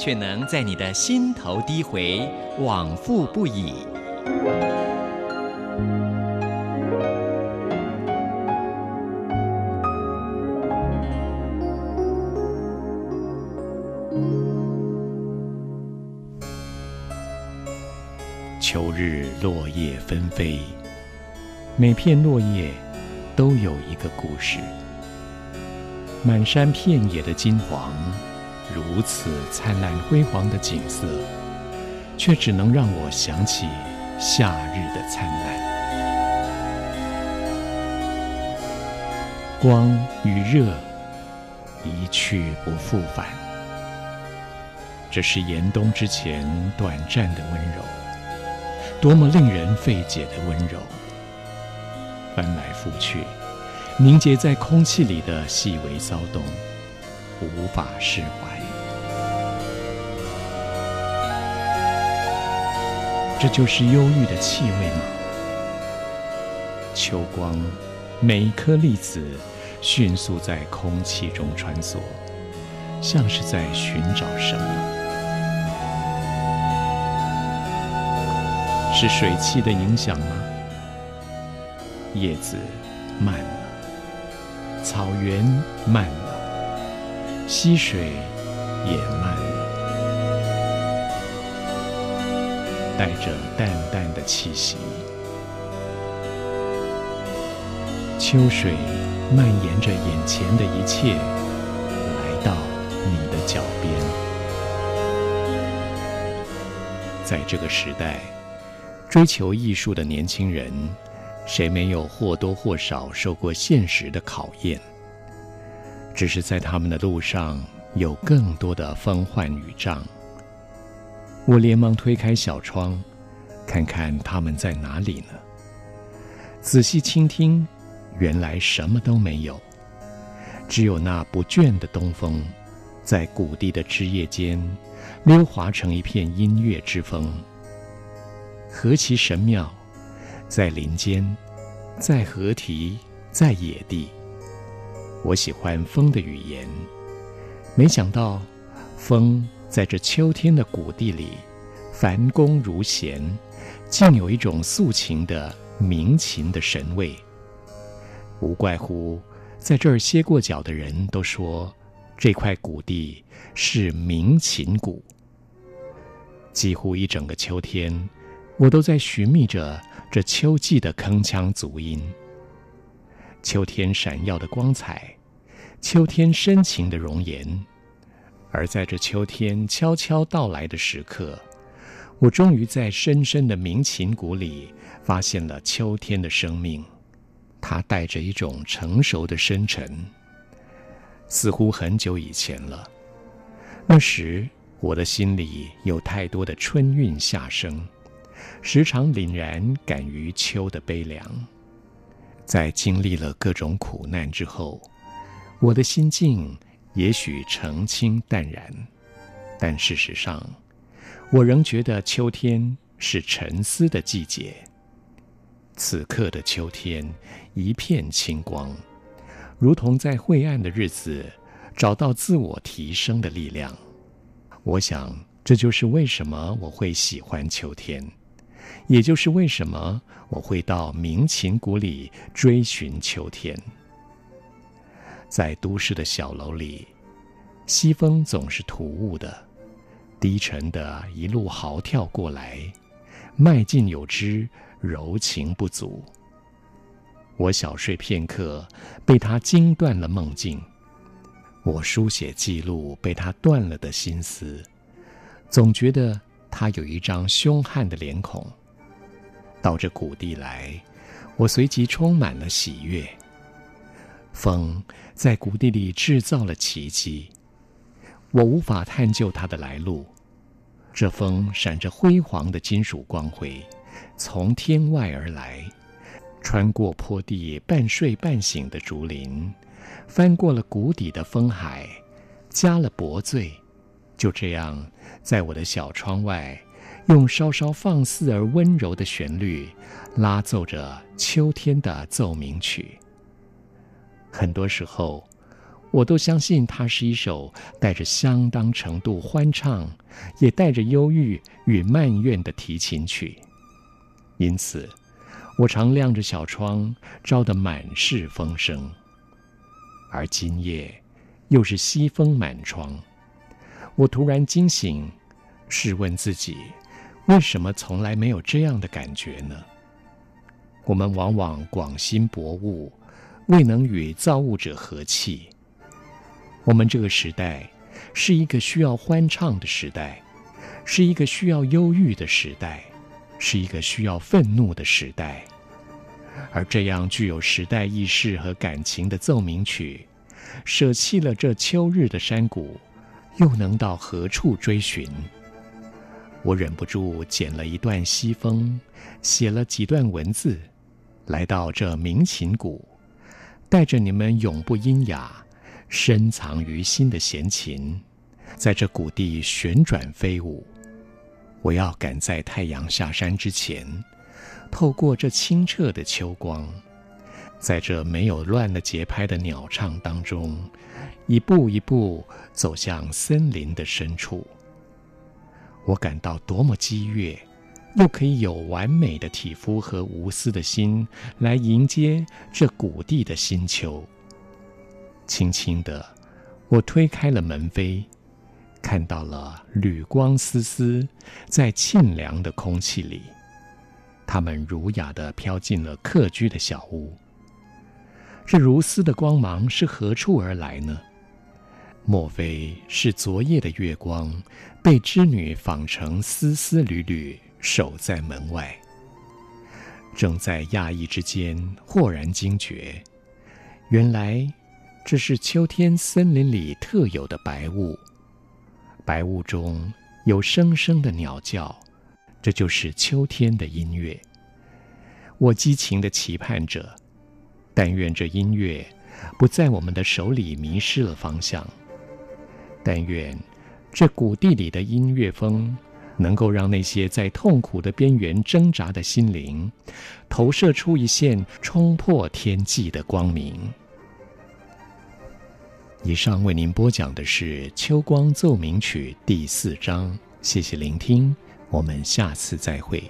却能在你的心头低回，往复不已。秋日落叶纷飞，每片落叶都有一个故事。满山遍野的金黄，如此灿烂辉煌的景色，却只能让我想起夏日的灿烂。光与热一去不复返，这是严冬之前短暂的温柔。多么令人费解的温柔，翻来覆去，凝结在空气里的细微骚动，无法释怀。这就是忧郁的气味吗？秋光，每一颗粒子迅速在空气中穿梭，像是在寻找什么。是水汽的影响吗？叶子慢了，草原慢了，溪水也慢了带着淡淡的气息。秋水蔓延着眼前的一切，来到你的脚边。在这个时代。追求艺术的年轻人，谁没有或多或少受过现实的考验？只是在他们的路上有更多的风患雨障。我连忙推开小窗，看看他们在哪里呢？仔细倾听，原来什么都没有，只有那不倦的东风，在谷地的枝叶间溜滑成一片音乐之风。何其神妙，在林间，在河堤，在野地。我喜欢风的语言。没想到，风在这秋天的谷地里，繁工如弦，竟有一种素琴的鸣琴的神味。无怪乎，在这儿歇过脚的人都说，这块谷地是鸣琴谷。几乎一整个秋天。我都在寻觅着这秋季的铿锵足音，秋天闪耀的光彩，秋天深情的容颜。而在这秋天悄悄到来的时刻，我终于在深深的鸣琴谷里发现了秋天的生命。它带着一种成熟的深沉，似乎很久以前了。那时我的心里有太多的春韵下生。时常凛然感于秋的悲凉，在经历了各种苦难之后，我的心境也许澄清淡然，但事实上，我仍觉得秋天是沉思的季节。此刻的秋天一片清光，如同在晦暗的日子找到自我提升的力量。我想，这就是为什么我会喜欢秋天。也就是为什么我会到鸣琴谷里追寻秋天。在都市的小楼里，西风总是突兀的、低沉的，一路嚎跳过来，迈进有之，柔情不足。我小睡片刻，被他惊断了梦境；我书写记录，被他断了的心思。总觉得他有一张凶悍的脸孔。到这谷地来，我随即充满了喜悦。风在谷地里制造了奇迹，我无法探究它的来路，这风闪着辉煌的金属光辉，从天外而来，穿过坡地半睡半醒的竹林，翻过了谷底的风海，加了薄醉，就这样在我的小窗外，用稍稍放肆而温柔的旋律，拉奏着秋天的奏鸣曲。很多时候，我都相信它是一首带着相当程度欢唱，也带着忧郁与埋怨的提琴曲。因此，我常亮着小窗，招得满室风声。而今夜，又是西风满窗。我突然惊醒，试问自己，为什么从来没有这样的感觉呢？我们往往广心博物，未能与造物者和气。我们这个时代是一个需要欢唱的时代，是一个需要忧郁的时代，是一个需要愤怒的时代。而这样具有时代意识和感情的奏鸣曲，舍弃了这秋日的山谷，又能到何处追寻？我忍不住捡了一段西风，写了几段文字，来到这鸣琴谷，带着你们永不阴哑。深藏于心的弦琴，在这谷地旋转飞舞。我要赶在太阳下山之前，透过这清澈的秋光，在这没有乱了节拍的鸟唱当中，一步一步走向森林的深处。我感到多么激越，又可以有完美的体肤和无私的心来迎接这谷地的新秋。轻轻的，我推开了门扉，看到了缕光丝丝在沁凉的空气里，它们儒雅地飘进了客居的小屋。这如丝的光芒是何处而来呢？莫非是昨夜的月光被织女纺成丝丝缕缕，守在门外？正在讶异之间，豁然惊觉，原来。这是秋天森林里特有的白雾，白雾中有声声的鸟叫，这就是秋天的音乐。我激情地期盼着，但愿这音乐不在我们的手里迷失了方向。但愿这谷地里的音乐风，能够让那些在痛苦的边缘挣扎的心灵，投射出一线冲破天际的光明。以上为您播讲的是《秋光奏鸣曲》第四章，谢谢聆听，我们下次再会。